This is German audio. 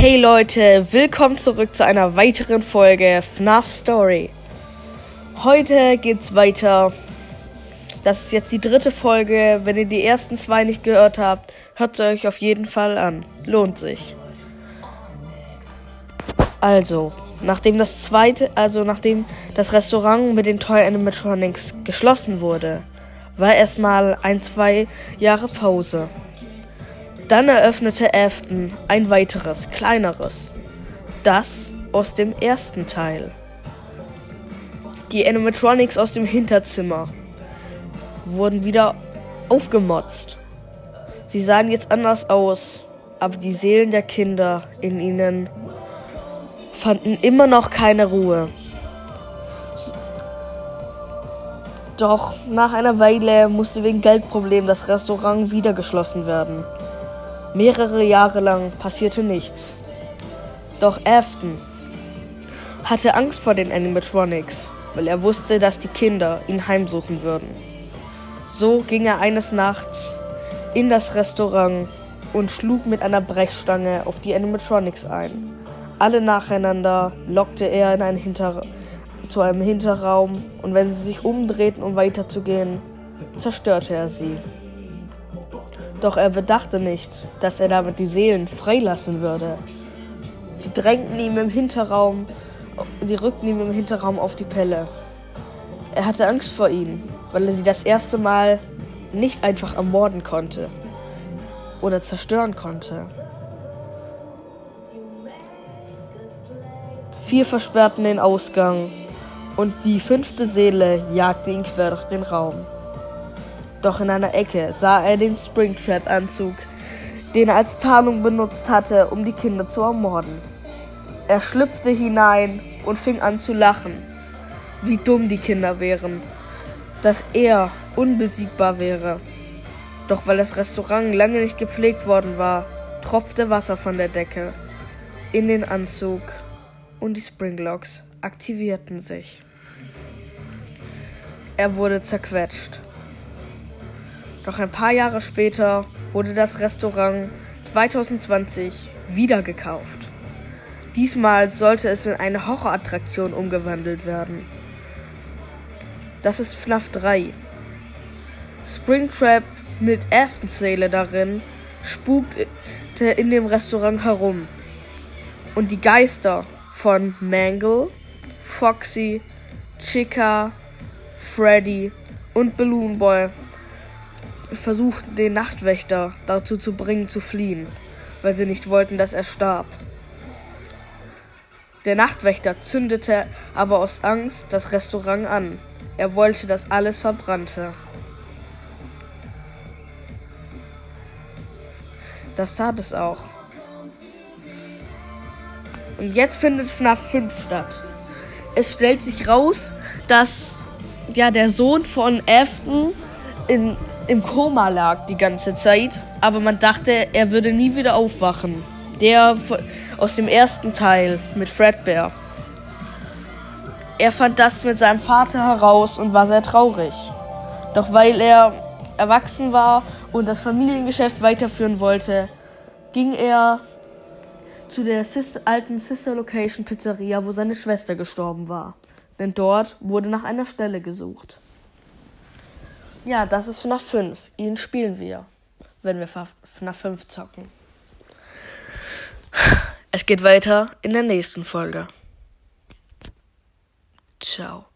Hey Leute, willkommen zurück zu einer weiteren Folge FNAF Story. Heute geht's weiter. Das ist jetzt die dritte Folge. Wenn ihr die ersten zwei nicht gehört habt, hört sie euch auf jeden Fall an. Lohnt sich. Also, nachdem das zweite, also nachdem das Restaurant mit den Toy Animatronics geschlossen wurde, war erstmal ein, zwei Jahre Pause. Dann eröffnete Afton ein weiteres, kleineres. Das aus dem ersten Teil. Die Animatronics aus dem Hinterzimmer wurden wieder aufgemotzt. Sie sahen jetzt anders aus, aber die Seelen der Kinder in ihnen fanden immer noch keine Ruhe. Doch nach einer Weile musste wegen Geldproblemen das Restaurant wieder geschlossen werden. Mehrere Jahre lang passierte nichts. Doch Afton hatte Angst vor den Animatronics, weil er wusste, dass die Kinder ihn heimsuchen würden. So ging er eines Nachts in das Restaurant und schlug mit einer Brechstange auf die Animatronics ein. Alle nacheinander lockte er in einen Hinter zu einem Hinterraum und wenn sie sich umdrehten, um weiterzugehen, zerstörte er sie. Doch er bedachte nicht, dass er damit die Seelen freilassen würde. Sie drängten ihm im Hinterraum, sie rückten ihm im Hinterraum auf die Pelle. Er hatte Angst vor ihnen, weil er sie das erste Mal nicht einfach ermorden konnte oder zerstören konnte. Vier versperrten den Ausgang und die fünfte Seele jagte ihn quer durch den Raum. Doch in einer Ecke sah er den Springtrap-Anzug, den er als Tarnung benutzt hatte, um die Kinder zu ermorden. Er schlüpfte hinein und fing an zu lachen. Wie dumm die Kinder wären. Dass er unbesiegbar wäre. Doch weil das Restaurant lange nicht gepflegt worden war, tropfte Wasser von der Decke in den Anzug und die Springlocks aktivierten sich. Er wurde zerquetscht. Doch ein paar Jahre später wurde das Restaurant 2020 wieder gekauft. Diesmal sollte es in eine Horrorattraktion umgewandelt werden. Das ist FNAF 3. Springtrap mit Aftonseele darin spukte in dem Restaurant herum. Und die Geister von Mangle, Foxy, Chica, Freddy und Balloon Boy versuchten den Nachtwächter dazu zu bringen, zu fliehen, weil sie nicht wollten, dass er starb. Der Nachtwächter zündete aber aus Angst das Restaurant an. Er wollte, dass alles verbrannte. Das tat es auch. Und jetzt findet FNAF 5 statt. Es stellt sich raus, dass ja der Sohn von Afton in im Koma lag die ganze Zeit, aber man dachte, er würde nie wieder aufwachen. Der aus dem ersten Teil mit Fredbear. Er fand das mit seinem Vater heraus und war sehr traurig. Doch weil er erwachsen war und das Familiengeschäft weiterführen wollte, ging er zu der Sister, alten Sister Location Pizzeria, wo seine Schwester gestorben war. Denn dort wurde nach einer Stelle gesucht. Ja, das ist FNAF 5. Ihn spielen wir, wenn wir FNAF 5 zocken. Es geht weiter in der nächsten Folge. Ciao.